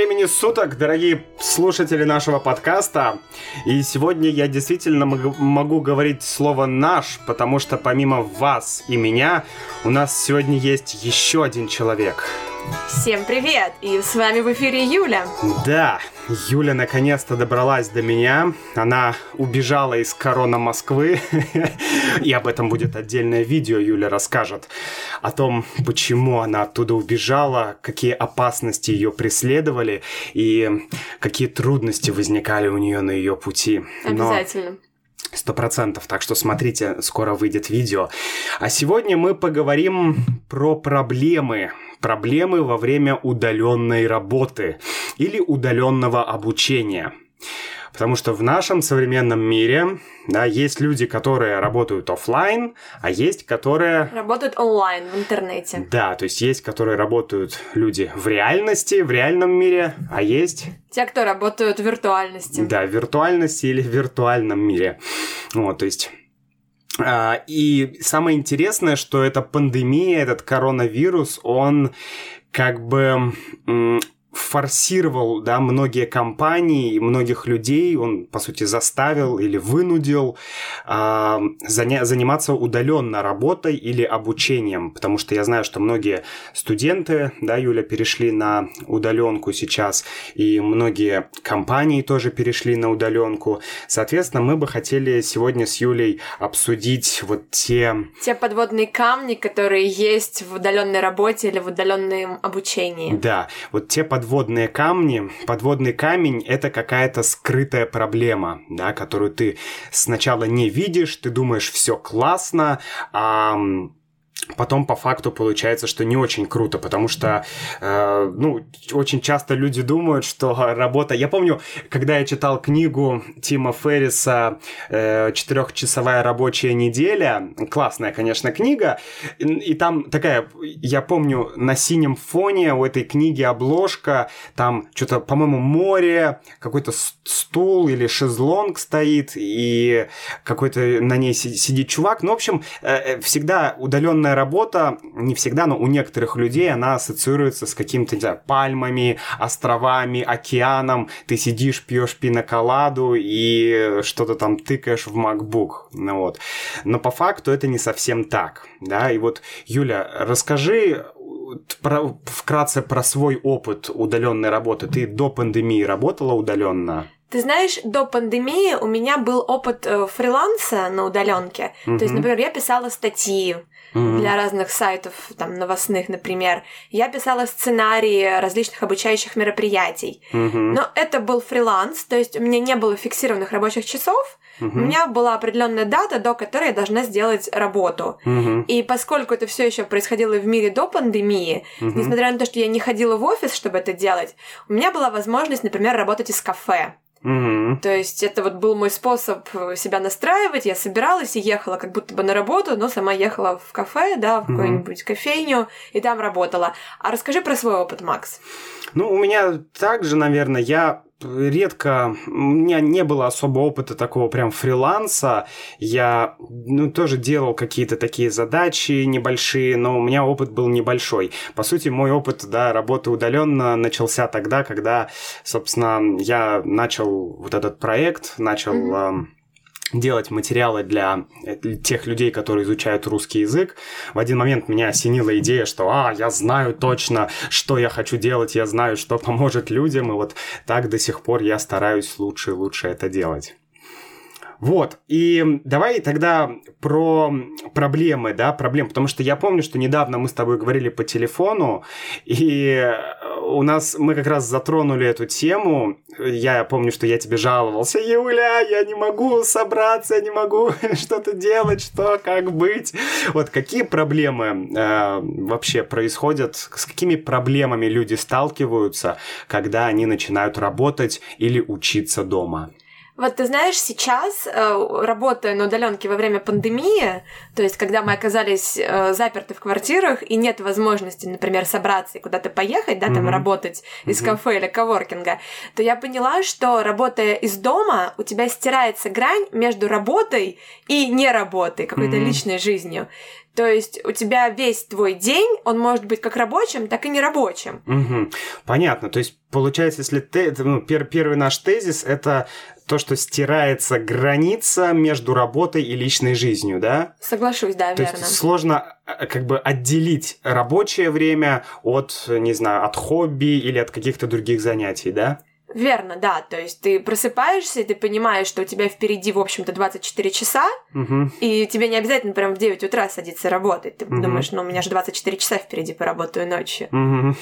времени суток, дорогие слушатели нашего подкаста. И сегодня я действительно могу говорить слово «наш», потому что помимо вас и меня, у нас сегодня есть еще один человек – Всем привет! И с вами в эфире Юля. Да, Юля наконец-то добралась до меня. Она убежала из корона Москвы. И об этом будет отдельное видео. Юля расскажет о том, почему она оттуда убежала, какие опасности ее преследовали и какие трудности возникали у нее на ее пути. Обязательно. Сто процентов. Так что смотрите, скоро выйдет видео. А сегодня мы поговорим про проблемы, проблемы во время удаленной работы или удаленного обучения. Потому что в нашем современном мире да, есть люди, которые работают офлайн, а есть, которые... Работают онлайн, в интернете. Да, то есть есть, которые работают люди в реальности, в реальном мире, а есть... Те, кто работают в виртуальности. Да, в виртуальности или в виртуальном мире. Вот, то есть и самое интересное, что эта пандемия, этот коронавирус, он как бы форсировал, да, многие компании, многих людей, он, по сути, заставил или вынудил э, заня- заниматься удаленно работой или обучением, потому что я знаю, что многие студенты, да, Юля, перешли на удаленку сейчас, и многие компании тоже перешли на удаленку. Соответственно, мы бы хотели сегодня с Юлей обсудить вот те... Те подводные камни, которые есть в удаленной работе или в удаленном обучении. Да, вот те подводные подводные камни. Подводный камень — это какая-то скрытая проблема, да, которую ты сначала не видишь, ты думаешь, все классно, а потом по факту получается, что не очень круто, потому что, э, ну, очень часто люди думают, что работа... Я помню, когда я читал книгу Тима Ферриса э, «Четырехчасовая рабочая неделя», классная, конечно, книга, и, и там такая, я помню, на синем фоне у этой книги обложка, там что-то, по-моему, море, какой-то стул или шезлонг стоит, и какой-то на ней сидит чувак. Ну, в общем, э, э всегда удаленная работа, не всегда, но у некоторых людей она ассоциируется с какими-то, не знаю, пальмами, островами, океаном. Ты сидишь, пьешь пиноколаду и что-то там тыкаешь в MacBook. Ну, вот. Но по факту это не совсем так. Да? И вот, Юля, расскажи про, вкратце про свой опыт удаленной работы. Ты до пандемии работала удаленно? Ты знаешь, до пандемии у меня был опыт э, фриланса на удаленке. Mm-hmm. То есть, например, я писала статьи, mm-hmm. для разных сайтов, там, новостных, например. Я писала сценарии различных обучающих мероприятий. Mm-hmm. Но это был фриланс, то есть у меня не было фиксированных рабочих часов, Uh-huh. У меня была определенная дата, до которой я должна сделать работу. Uh-huh. И поскольку это все еще происходило в мире до пандемии, uh-huh. несмотря на то, что я не ходила в офис, чтобы это делать, у меня была возможность, например, работать из кафе. Угу. То есть это вот был мой способ себя настраивать. Я собиралась и ехала как будто бы на работу, но сама ехала в кафе, да, в какую-нибудь кофейню и там работала. А расскажи про свой опыт, Макс. Ну, у меня также, наверное, я редко, у меня не было особо опыта такого прям фриланса. Я, ну, тоже делал какие-то такие задачи небольшие, но у меня опыт был небольшой. По сути, мой опыт, да, работы удаленно начался тогда, когда, собственно, я начал вот этот проект, начал... Mm-hmm делать материалы для тех людей, которые изучают русский язык. В один момент меня осенила идея, что «А, я знаю точно, что я хочу делать, я знаю, что поможет людям», и вот так до сих пор я стараюсь лучше и лучше это делать. Вот, и давай тогда про проблемы, да, проблем, потому что я помню, что недавно мы с тобой говорили по телефону, и у нас, мы как раз затронули эту тему, я помню, что я тебе жаловался, Юля, я не могу собраться, я не могу что-то делать, что, как быть. Вот какие проблемы э, вообще происходят, с какими проблемами люди сталкиваются, когда они начинают работать или учиться дома? Вот ты знаешь, сейчас, э, работая на удаленке во время пандемии, то есть когда мы оказались э, заперты в квартирах и нет возможности, например, собраться и куда-то поехать, да, там mm-hmm. работать из mm-hmm. кафе или коворкинга, то я поняла, что работая из дома, у тебя стирается грань между работой и не работой, какой-то mm-hmm. личной жизнью. То есть у тебя весь твой день, он может быть как рабочим, так и нерабочим. Угу. Понятно. То есть получается, если ты, ну, пер, первый наш тезис это то, что стирается граница между работой и личной жизнью, да? Соглашусь, да, то верно. Есть сложно э, как бы отделить рабочее время от, не знаю, от хобби или от каких-то других занятий, да? Верно, да. То есть ты просыпаешься, и ты понимаешь, что у тебя впереди, в общем-то, 24 часа, угу. и тебе не обязательно прям в 9 утра садиться работать. Ты угу. думаешь, ну, у меня же 24 часа впереди, поработаю ночью. Угу.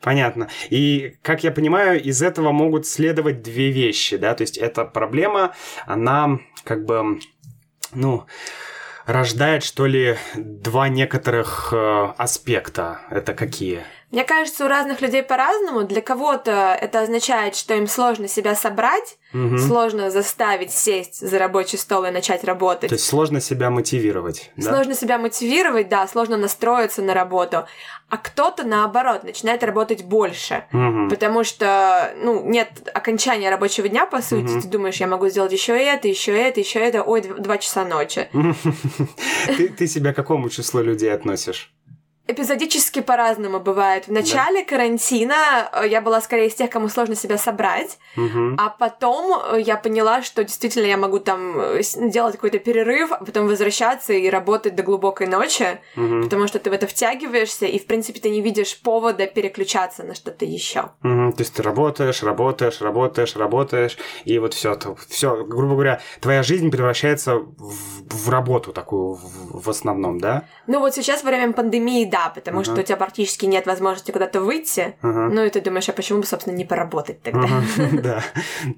Понятно. И, как я понимаю, из этого могут следовать две вещи, да, то есть эта проблема, она как бы, ну, рождает, что ли, два некоторых э, аспекта. Это какие? Мне кажется, у разных людей по-разному. Для кого-то это означает, что им сложно себя собрать, угу. сложно заставить сесть за рабочий стол и начать работать. То есть сложно себя мотивировать. Да? Сложно себя мотивировать, да, сложно настроиться на работу. А кто-то, наоборот, начинает работать больше. Угу. Потому что, ну, нет окончания рабочего дня, по сути. Угу. Ты думаешь, я могу сделать еще это, еще это, еще это. Ой, два часа ночи. Ты себя к какому числу людей относишь? Эпизодически по-разному бывает. В начале да. карантина э, я была скорее из тех, кому сложно себя собрать, угу. а потом э, я поняла, что действительно я могу там э, делать какой-то перерыв, а потом возвращаться и работать до глубокой ночи, угу. потому что ты в это втягиваешься, и в принципе ты не видишь повода переключаться на что-то еще. Угу. То есть ты работаешь, работаешь, работаешь, работаешь, и вот все, все, грубо говоря, твоя жизнь превращается в, в работу такую в, в основном, да? Ну вот сейчас во время пандемии да, потому uh-huh. что у тебя практически нет возможности куда-то выйти. Uh-huh. Ну и ты думаешь, а почему бы, собственно, не поработать тогда? Да,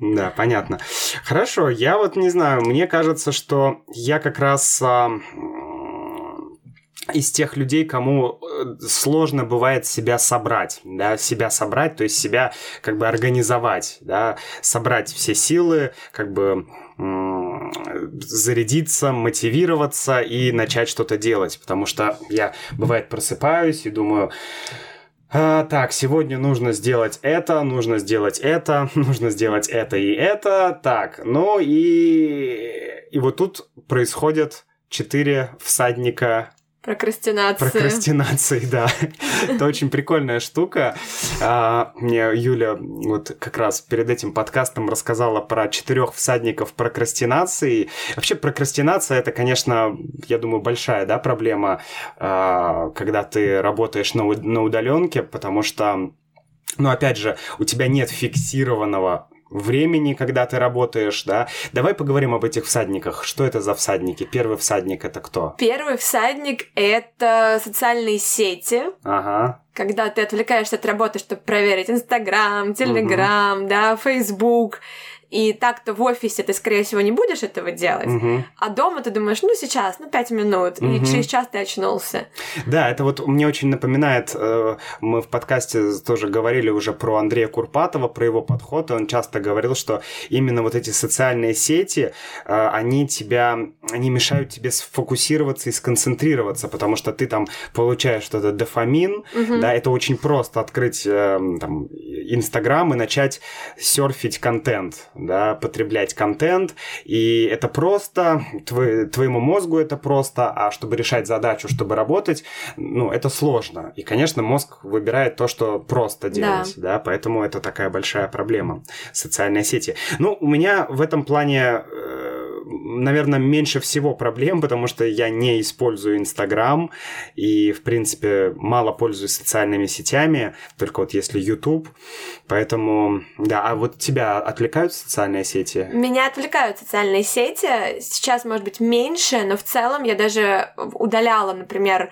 да, понятно. Хорошо, я вот не знаю, мне кажется, что я как раз из тех людей, кому э, сложно бывает себя собрать, да, себя собрать, то есть себя как бы организовать, да, собрать все силы, как бы зарядиться, мотивироваться и начать что-то делать, потому что я, бывает, просыпаюсь и думаю, а, так, сегодня нужно сделать это, нужно сделать это, нужно сделать это и это, так, ну и... И вот тут происходят четыре всадника Прокрастинация. Прокрастинации, да. Это очень прикольная штука. А, мне Юля вот как раз перед этим подкастом рассказала про четырех всадников прокрастинации. Вообще прокрастинация это, конечно, я думаю, большая да, проблема, а, когда ты работаешь на удаленке, потому что ну, опять же, у тебя нет фиксированного времени, когда ты работаешь, да. Давай поговорим об этих всадниках. Что это за всадники? Первый всадник это кто? Первый всадник это социальные сети. Ага. Когда ты отвлекаешься от работы, чтобы проверить Инстаграм, Телеграм, угу. да, Фейсбук. И так-то в офисе ты, скорее всего, не будешь этого делать. Угу. А дома ты думаешь, ну сейчас, ну пять минут, угу. и через час ты очнулся. Да, это вот мне очень напоминает, э, мы в подкасте тоже говорили уже про Андрея Курпатова, про его подход, и он часто говорил, что именно вот эти социальные сети, э, они тебя, они мешают тебе сфокусироваться и сконцентрироваться, потому что ты там получаешь что-то дофамин, угу. да, это очень просто открыть э, там Инстаграм и начать серфить контент, да, потреблять контент, и это просто, твой, твоему мозгу это просто, а чтобы решать задачу, чтобы работать, ну, это сложно. И, конечно, мозг выбирает то, что просто делать, да, да поэтому это такая большая проблема, социальные сети. Ну, у меня в этом плане э, наверное, меньше всего проблем, потому что я не использую Инстаграм и, в принципе, мало пользуюсь социальными сетями, только вот если YouTube. Поэтому, да, а вот тебя отвлекают социальные сети? Меня отвлекают социальные сети. Сейчас, может быть, меньше, но в целом я даже удаляла, например,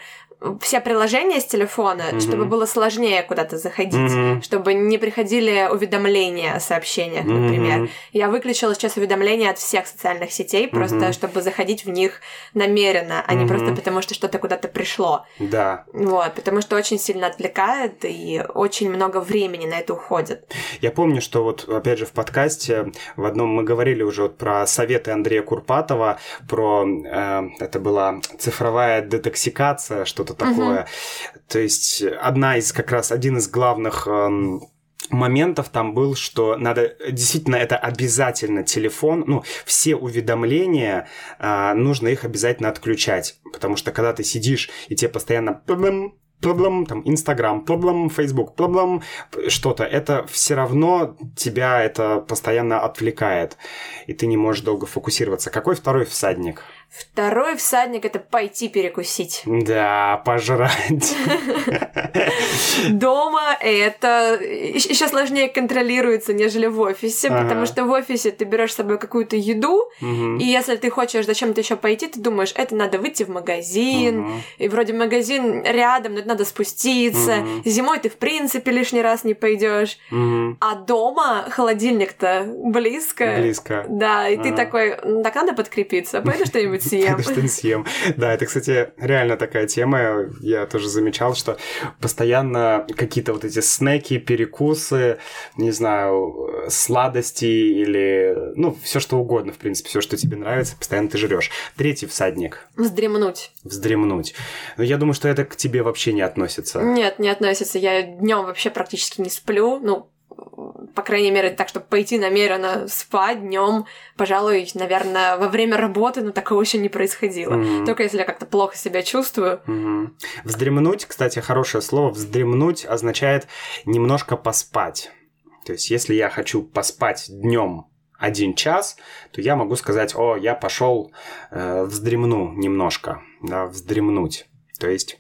все приложения с телефона, mm-hmm. чтобы было сложнее куда-то заходить, mm-hmm. чтобы не приходили уведомления о сообщениях, mm-hmm. например. Я выключила сейчас уведомления от всех социальных сетей, mm-hmm. просто чтобы заходить в них намеренно, а mm-hmm. не просто потому, что что-то куда-то пришло. Да. Вот, потому что очень сильно отвлекает и очень много времени на это уходит. Я помню, что вот, опять же, в подкасте в одном мы говорили уже вот про советы Андрея Курпатова, про, э, это была цифровая детоксикация, что-то такое. Угу. То есть одна из как раз один из главных эм, моментов там был, что надо действительно это обязательно телефон, ну все уведомления а, нужно их обязательно отключать, потому что когда ты сидишь и тебе постоянно проблем, там, Инстаграм, проблем, Фейсбук, проблем, что-то, это все равно тебя это постоянно отвлекает, и ты не можешь долго фокусироваться. Какой второй всадник? Второй всадник это пойти перекусить. Да, пожрать. Дома это еще сложнее контролируется, нежели в офисе, ага. потому что в офисе ты берешь с собой какую-то еду, угу. и если ты хочешь зачем-то еще пойти, ты думаешь, это надо выйти в магазин, угу. и вроде магазин рядом, но это надо спуститься. Угу. Зимой ты в принципе лишний раз не пойдешь, а дома холодильник-то близко. Близко. Да, и ага. ты такой, так надо подкрепиться, пойду что-нибудь съем. Что съем. Да, это, кстати, реально такая тема. Я тоже замечал, что постоянно какие-то вот эти снеки, перекусы, не знаю, сладости или, ну, все что угодно, в принципе, все, что тебе нравится, постоянно ты жрешь. Третий всадник. Вздремнуть. Вздремнуть. Но я думаю, что это к тебе вообще не относится. Нет, не относится. Я днем вообще практически не сплю. Ну, по крайней мере, так, чтобы пойти намеренно спать днем, пожалуй, наверное, во время работы, но такого еще не происходило. Mm-hmm. Только если я как-то плохо себя чувствую. Mm-hmm. Вздремнуть, кстати, хорошее слово. Вздремнуть означает немножко поспать. То есть, если я хочу поспать днем один час, то я могу сказать, о, я пошел э, вздремну немножко, да, вздремнуть. То есть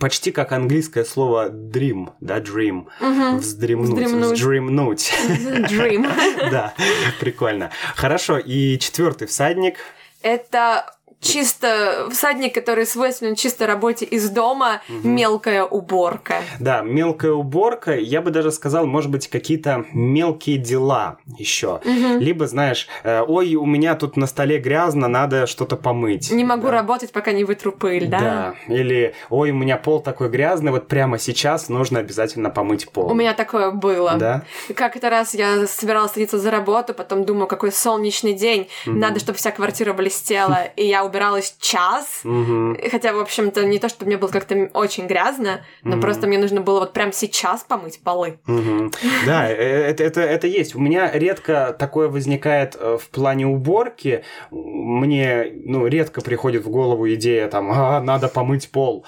Почти как английское слово dream, да, dream, угу. вздремнуть, вздремнуть. вздремнуть. Dream. Да, прикольно. Хорошо, и четвертый всадник. Это чисто всадник, который свойственен чисто работе из дома, угу. мелкая уборка. Да, мелкая уборка, я бы даже сказал, может быть, какие-то мелкие дела еще. Угу. Либо, знаешь, э, ой, у меня тут на столе грязно, надо что-то помыть. Не могу да. работать, пока не вытру пыль, да? Да. Или, ой, у меня пол такой грязный, вот прямо сейчас нужно обязательно помыть пол. У меня такое было. Да? Как-то раз я собиралась садиться за работу, потом думаю, какой солнечный день, угу. надо, чтобы вся квартира блестела, и я убиралась час. Угу. Хотя, в общем-то, не то, чтобы мне было как-то очень грязно, но угу. просто мне нужно было вот прям сейчас помыть полы. Угу. Да, э, это, это, это есть. У меня редко такое возникает э, в плане уборки. Мне, ну, редко приходит в голову идея там, а, надо помыть пол.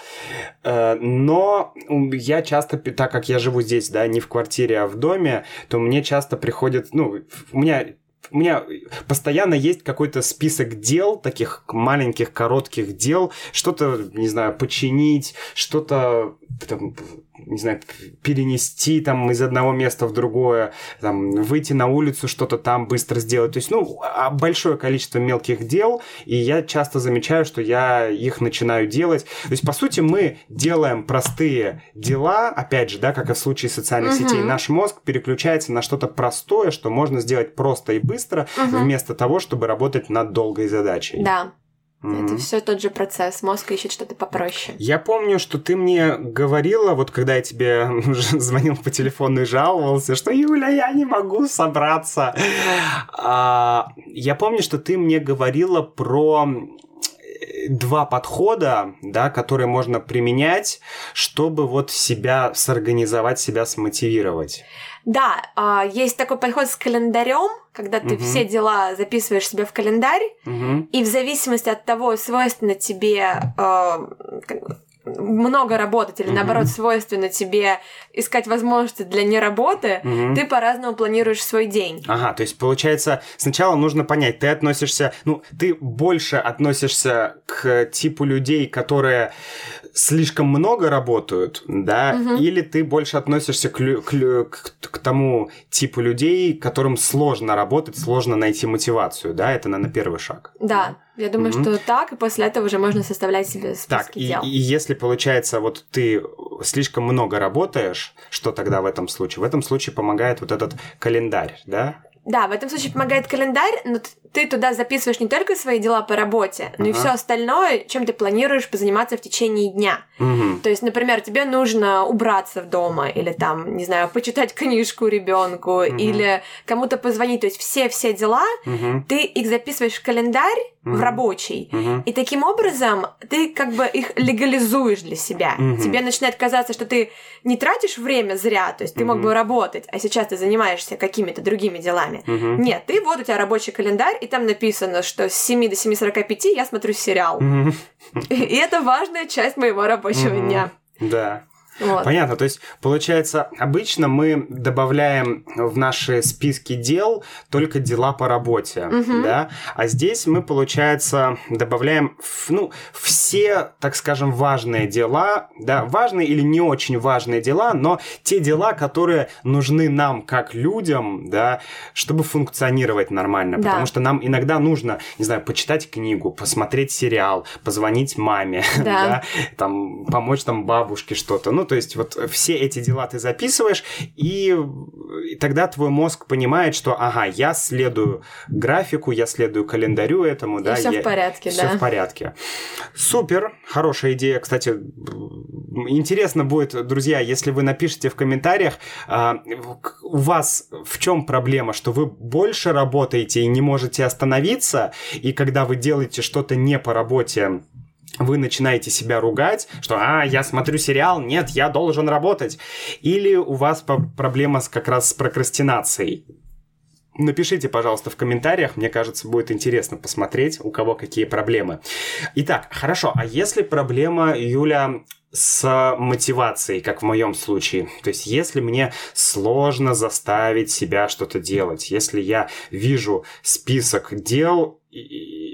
Э, но я часто, так как я живу здесь, да, не в квартире, а в доме, то мне часто приходит, ну, у меня у меня постоянно есть какой-то список дел, таких маленьких, коротких дел, что-то, не знаю, починить, что-то там, не знаю, перенести там из одного места в другое, там, выйти на улицу, что-то там быстро сделать. То есть, ну, а, большое количество мелких дел, и я часто замечаю, что я их начинаю делать. То есть, по сути, мы делаем простые дела, опять же, да, как и в случае социальных угу. сетей, наш мозг переключается на что-то простое, что можно сделать просто и быстро, угу. вместо того, чтобы работать над долгой задачей. Да. Mm-hmm. Это все тот же процесс. Мозг ищет что-то попроще. Я помню, что ты мне говорила, вот когда я тебе звонил по телефону и жаловался, что Юля, я не могу собраться. А, я помню, что ты мне говорила про два подхода, да, которые можно применять, чтобы вот себя сорганизовать, себя смотивировать. Да, а, есть такой подход с календарем, когда ты угу. все дела записываешь себе в календарь, угу. и в зависимости от того, свойственно тебе а, много работать или, mm-hmm. наоборот, свойственно тебе искать возможности для неработы, mm-hmm. ты по-разному планируешь свой день. Ага, то есть, получается, сначала нужно понять, ты относишься, ну, ты больше относишься к типу людей, которые слишком много работают, да, mm-hmm. или ты больше относишься к, к, к, к тому типу людей, которым сложно работать, сложно найти мотивацию, да, это, наверное, первый шаг. Да. Я думаю, mm-hmm. что так, и после этого уже можно составлять себе списки так, и, дел. и если получается, вот ты слишком много работаешь, что тогда в этом случае? В этом случае помогает вот этот календарь, да? Да, в этом случае помогает календарь, но ты туда записываешь не только свои дела по работе, но ага. и все остальное, чем ты планируешь позаниматься в течение дня. Угу. То есть, например, тебе нужно убраться в дома, или там, не знаю, почитать книжку ребенку, угу. или кому-то позвонить. То есть все-все дела, угу. ты их записываешь в календарь, в рабочий. mm И таким образом ты как бы их легализуешь для себя. mm Тебе начинает казаться, что ты не тратишь время зря, то есть ты mm мог бы работать, а сейчас ты занимаешься какими-то другими делами. mm Нет, ты вот у тебя рабочий календарь, и там написано, что с 7 до 7.45 я смотрю сериал. mm И это важная часть моего рабочего mm дня. Да. Вот. Понятно. То есть, получается, обычно мы добавляем в наши списки дел только дела по работе, угу. да, а здесь мы, получается, добавляем, ну, все, так скажем, важные дела, да, важные или не очень важные дела, но те дела, которые нужны нам как людям, да, чтобы функционировать нормально, да. потому что нам иногда нужно, не знаю, почитать книгу, посмотреть сериал, позвонить маме, да, да там, помочь там бабушке что-то, ну, то есть вот все эти дела ты записываешь, и, и тогда твой мозг понимает, что, ага, я следую графику, я следую календарю этому, и да. все я... в порядке, всё да. в порядке. Супер, хорошая идея. Кстати, интересно будет, друзья, если вы напишите в комментариях, а, у вас в чем проблема, что вы больше работаете и не можете остановиться, и когда вы делаете что-то не по работе, вы начинаете себя ругать, что «А, я смотрю сериал, нет, я должен работать». Или у вас проблема с, как раз с прокрастинацией. Напишите, пожалуйста, в комментариях, мне кажется, будет интересно посмотреть, у кого какие проблемы. Итак, хорошо, а если проблема, Юля, с мотивацией, как в моем случае. То есть, если мне сложно заставить себя что-то делать, если я вижу список дел,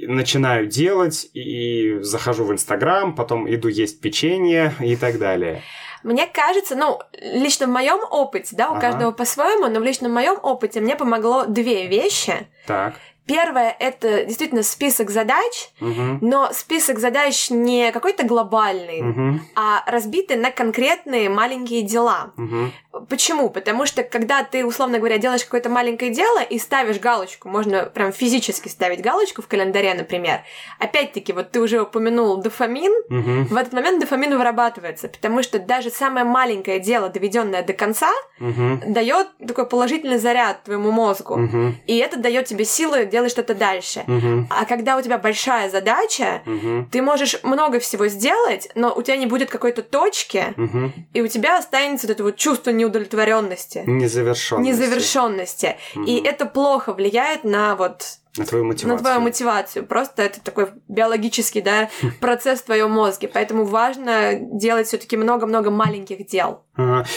начинаю делать, и захожу в Инстаграм, потом иду есть печенье и так далее. Мне кажется, ну, лично в моем опыте, да, у ага. каждого по-своему, но в личном моем опыте мне помогло две вещи. Так. Первое это действительно список задач, угу. но список задач не какой-то глобальный, угу. а разбитый на конкретные маленькие дела. Угу. Почему? Потому что когда ты, условно говоря, делаешь какое-то маленькое дело и ставишь галочку, можно прям физически ставить галочку в календаре, например. Опять-таки, вот ты уже упомянул дофамин, угу. в этот момент дофамин вырабатывается, потому что даже самое маленькое дело, доведенное до конца, угу. дает такой положительный заряд твоему мозгу, угу. и это дает тебе силы делай что-то дальше. Угу. А когда у тебя большая задача, угу. ты можешь много всего сделать, но у тебя не будет какой-то точки, угу. и у тебя останется вот это вот чувство неудовлетворенности. Незавершенности. Незавершенности. Угу. И это плохо влияет на вот на твою мотивацию. На твою мотивацию. Просто это такой биологический, да, процесс в твоем мозге. Поэтому важно делать все-таки много-много маленьких дел.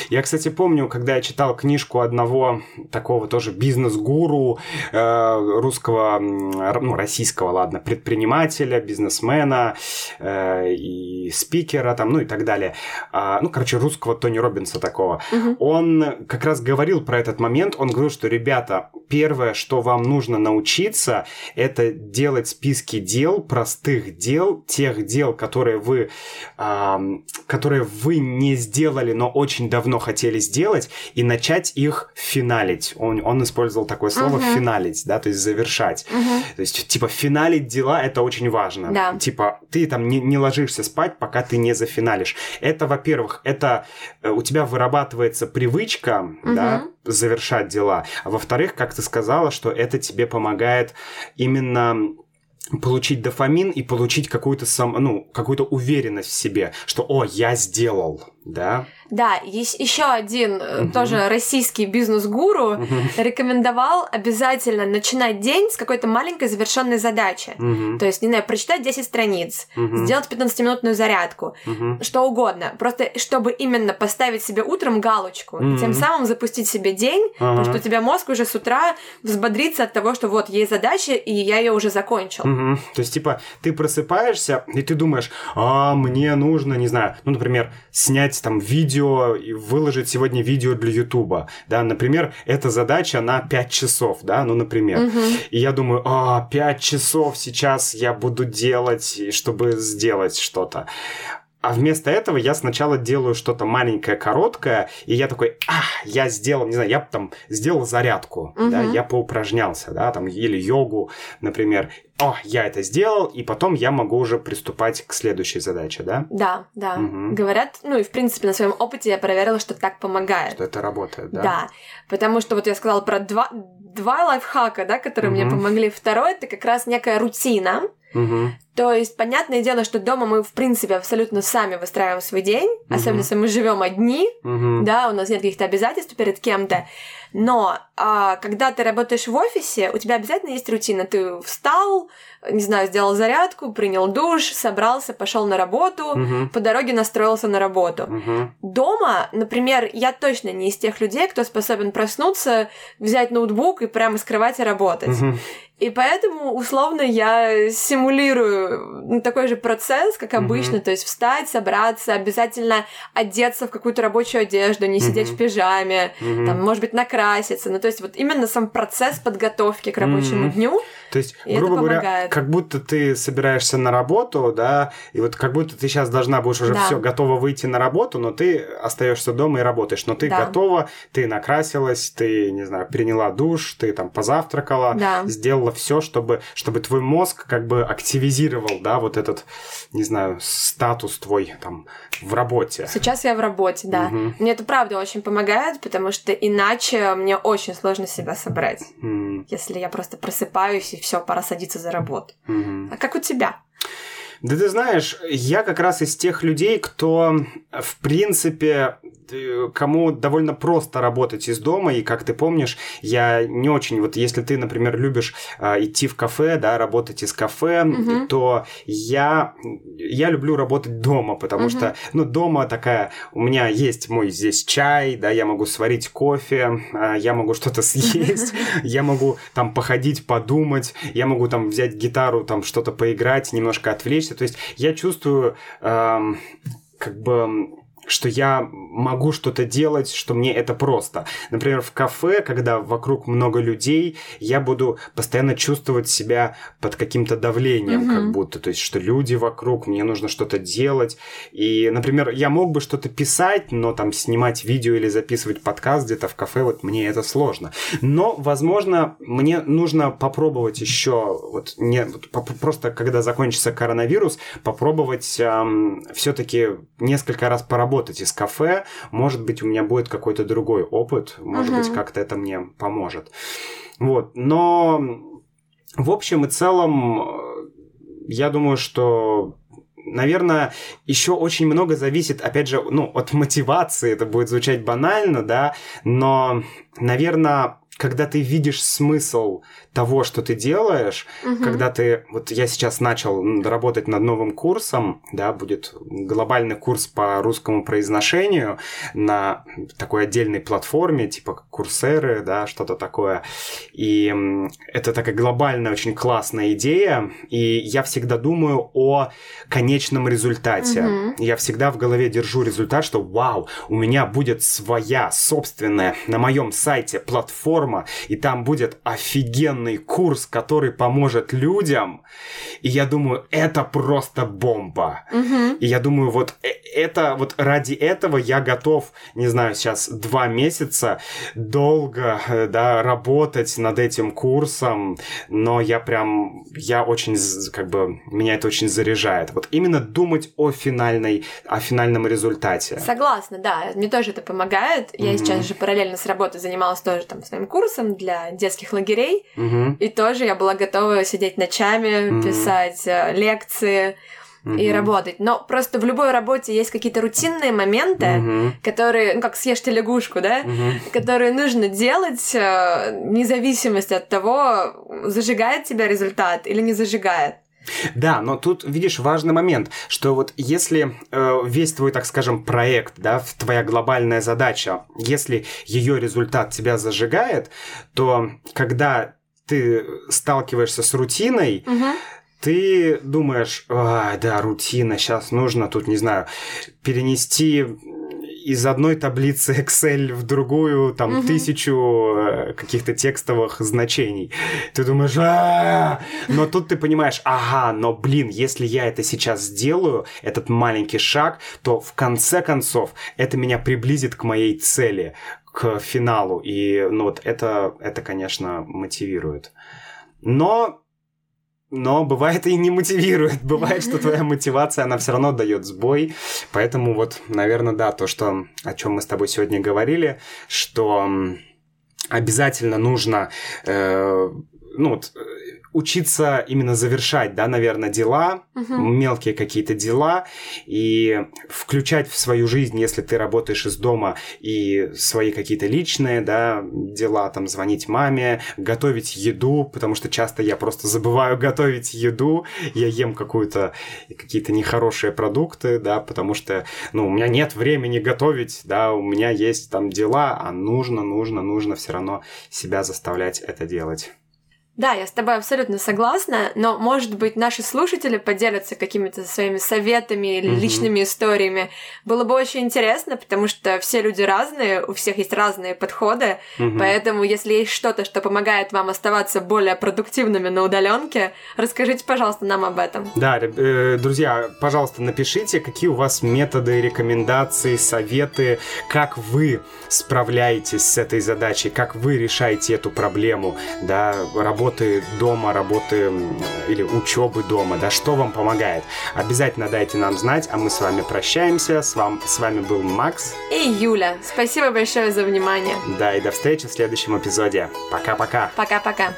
Я, кстати, помню, когда я читал книжку одного такого тоже бизнес-гуру э, русского, ну, российского, ладно, предпринимателя, бизнесмена э, и спикера, там, ну и так далее. А, ну, короче, русского Тони Робинса такого. Угу. Он как раз говорил про этот момент. Он говорил, что, ребята, первое, что вам нужно научиться, это делать списки дел, простых дел, тех дел, которые вы, э, которые вы не сделали, но очень очень давно хотели сделать и начать их финалить. Он, он использовал такое слово uh-huh. финалить, да, то есть завершать. Uh-huh. То есть, типа, финалить дела это очень важно. Да. Типа, ты там не, не ложишься спать, пока ты не зафиналишь. Это, во-первых, это э, у тебя вырабатывается привычка, uh-huh. да, завершать дела. А во-вторых, как ты сказала, что это тебе помогает именно получить дофамин и получить какую-то сам, ну, какую-то уверенность в себе, что, о, я сделал, да? Да, есть еще один угу. тоже российский бизнес-гуру угу. рекомендовал обязательно начинать день с какой-то маленькой завершенной задачи. Угу. То есть, не знаю, прочитать 10 страниц, угу. сделать 15-минутную зарядку, угу. что угодно. Просто чтобы именно поставить себе утром галочку, угу. тем самым запустить себе день, ага. потому что у тебя мозг уже с утра взбодрится от того, что вот есть задача, и я ее уже закончил. Угу. То есть, типа, ты просыпаешься, и ты думаешь, а, мне нужно, не знаю, ну, например, снять снять там видео и выложить сегодня видео для Ютуба, да, например, эта задача на 5 часов, да, ну, например. Угу. И я думаю, а, 5 часов сейчас я буду делать, чтобы сделать что-то. А вместо этого я сначала делаю что-то маленькое, короткое, и я такой, а, я сделал, не знаю, я там сделал зарядку, угу. да, я поупражнялся, да, там, или йогу, например. О, я это сделал, и потом я могу уже приступать к следующей задаче, да? Да, да. Угу. Говорят, ну и в принципе на своем опыте я проверила, что так помогает. Что это работает, да? Да, потому что вот я сказала про два, два лайфхака, да, которые угу. мне помогли. Второй это как раз некая рутина. Угу. То есть, понятное дело, что дома мы, в принципе, абсолютно сами выстраиваем свой день, угу. особенно если мы живем одни, угу. да, у нас нет каких-то обязательств перед кем-то. Но а, когда ты работаешь в офисе, у тебя обязательно есть рутина. Ты встал, не знаю, сделал зарядку, принял душ, собрался, пошел на работу, угу. по дороге настроился на работу. Угу. Дома, например, я точно не из тех людей, кто способен проснуться, взять ноутбук и прямо с кровати работать. Угу. И поэтому, условно, я симулирую ну, такой же процесс, как обычно, mm-hmm. то есть встать, собраться, обязательно одеться в какую-то рабочую одежду, не mm-hmm. сидеть в пижаме, mm-hmm. там, может быть, накраситься. Ну, то есть вот именно сам процесс подготовки к рабочему mm-hmm. дню. То есть, грубо говоря, как будто ты собираешься на работу, да, и вот как будто ты сейчас должна будешь уже да. все готова выйти на работу, но ты остаешься дома и работаешь, но ты да. готова, ты накрасилась, ты, не знаю, приняла душ, ты там позавтракала, да. сделала все, чтобы, чтобы твой мозг как бы активизировал, да, вот этот, не знаю, статус твой там в работе. Сейчас я в работе, да. Угу. Мне это правда очень помогает, потому что иначе мне очень сложно себя собрать, угу. если я просто просыпаюсь и все, пора садиться за работу. Угу. А как у тебя? Да ты знаешь, я как раз из тех людей, кто, в принципе, кому довольно просто работать из дома, и как ты помнишь, я не очень, вот если ты, например, любишь э, идти в кафе, да, работать из кафе, угу. то я, я люблю работать дома, потому угу. что, ну, дома такая, у меня есть мой здесь чай, да, я могу сварить кофе, э, я могу что-то съесть, я могу там походить, подумать, я могу там взять гитару, там что-то поиграть, немножко отвлечься, то есть я чувствую как бы что я могу что-то делать, что мне это просто. Например, в кафе, когда вокруг много людей, я буду постоянно чувствовать себя под каким-то давлением, mm-hmm. как будто. То есть, что люди вокруг, мне нужно что-то делать. И, например, я мог бы что-то писать, но там снимать видео или записывать подкаст где-то в кафе, вот мне это сложно. Но, возможно, мне нужно попробовать еще, вот, не, вот, просто когда закончится коронавирус, попробовать эм, все-таки несколько раз поработать работать из кафе, может быть, у меня будет какой-то другой опыт, может uh-huh. быть, как-то это мне поможет. Вот, но в общем и целом, я думаю, что наверное, еще очень много зависит, опять же, ну, от мотивации, это будет звучать банально, да, но, наверное, когда ты видишь смысл того, что ты делаешь, угу. когда ты... Вот я сейчас начал работать над новым курсом, да, будет глобальный курс по русскому произношению на такой отдельной платформе, типа Курсеры, да, что-то такое. И это такая глобальная, очень классная идея, и я всегда думаю о конечном результате. Угу. Я всегда в голове держу результат, что вау, у меня будет своя собственная на моем сайте платформа, и там будет определенный курс, который поможет людям. И я думаю, это просто бомба. Угу. И я думаю, вот э, это вот ради этого я готов, не знаю, сейчас два месяца долго, э, да, работать над этим курсом, но я прям, я очень, как бы, меня это очень заряжает. Вот именно думать о финальной, о финальном результате. Согласна, да, мне тоже это помогает. Я mm сейчас же параллельно с работой занималась тоже там своим курсом для детских лагерей, mm и тоже я была готова сидеть ночами, mm писать э, лекции mm и работать. Но просто в любой работе есть какие-то рутинные моменты, mm которые, ну как съешьте лягушку, да, mm которые нужно делать э, вне зависимости от того, зажигает тебя результат или не зажигает. Да, но тут, видишь, важный момент, что вот если э, весь твой, так скажем, проект, да, твоя глобальная задача, если ее результат тебя зажигает, то когда ты сталкиваешься с рутиной, угу. ты думаешь, да, рутина, сейчас нужно тут, не знаю, перенести из одной таблицы Excel в другую, там, угу. тысячу э, каких-то текстовых значений. Ты думаешь, а но тут ты понимаешь, ага, но, блин, если я это сейчас сделаю, этот маленький шаг, то в конце концов это меня приблизит к моей цели, к финалу. И, ну, вот это, это, конечно, мотивирует. Но но бывает и не мотивирует. Бывает, что твоя мотивация, она все равно дает сбой. Поэтому вот, наверное, да, то, что, о чем мы с тобой сегодня говорили, что обязательно нужно э, ну, вот, учиться именно завершать, да, наверное, дела, угу. мелкие какие-то дела, и включать в свою жизнь, если ты работаешь из дома, и свои какие-то личные, да, дела, там, звонить маме, готовить еду, потому что часто я просто забываю готовить еду, я ем какую-то, какие-то нехорошие продукты, да, потому что, ну, у меня нет времени готовить, да, у меня есть там дела, а нужно, нужно, нужно все равно себя заставлять это делать. Да, я с тобой абсолютно согласна, но, может быть, наши слушатели поделятся какими-то своими советами или mm-hmm. личными историями. Было бы очень интересно, потому что все люди разные, у всех есть разные подходы, mm-hmm. поэтому, если есть что-то, что помогает вам оставаться более продуктивными на удаленке, расскажите, пожалуйста, нам об этом. Да, э, друзья, пожалуйста, напишите, какие у вас методы, рекомендации, советы, как вы справляетесь с этой задачей, как вы решаете эту проблему, да, работаете работы дома, работы или учебы дома, да, что вам помогает. Обязательно дайте нам знать, а мы с вами прощаемся. С, вам, с вами был Макс. И Юля. Спасибо большое за внимание. Да, и до встречи в следующем эпизоде. Пока-пока. Пока-пока.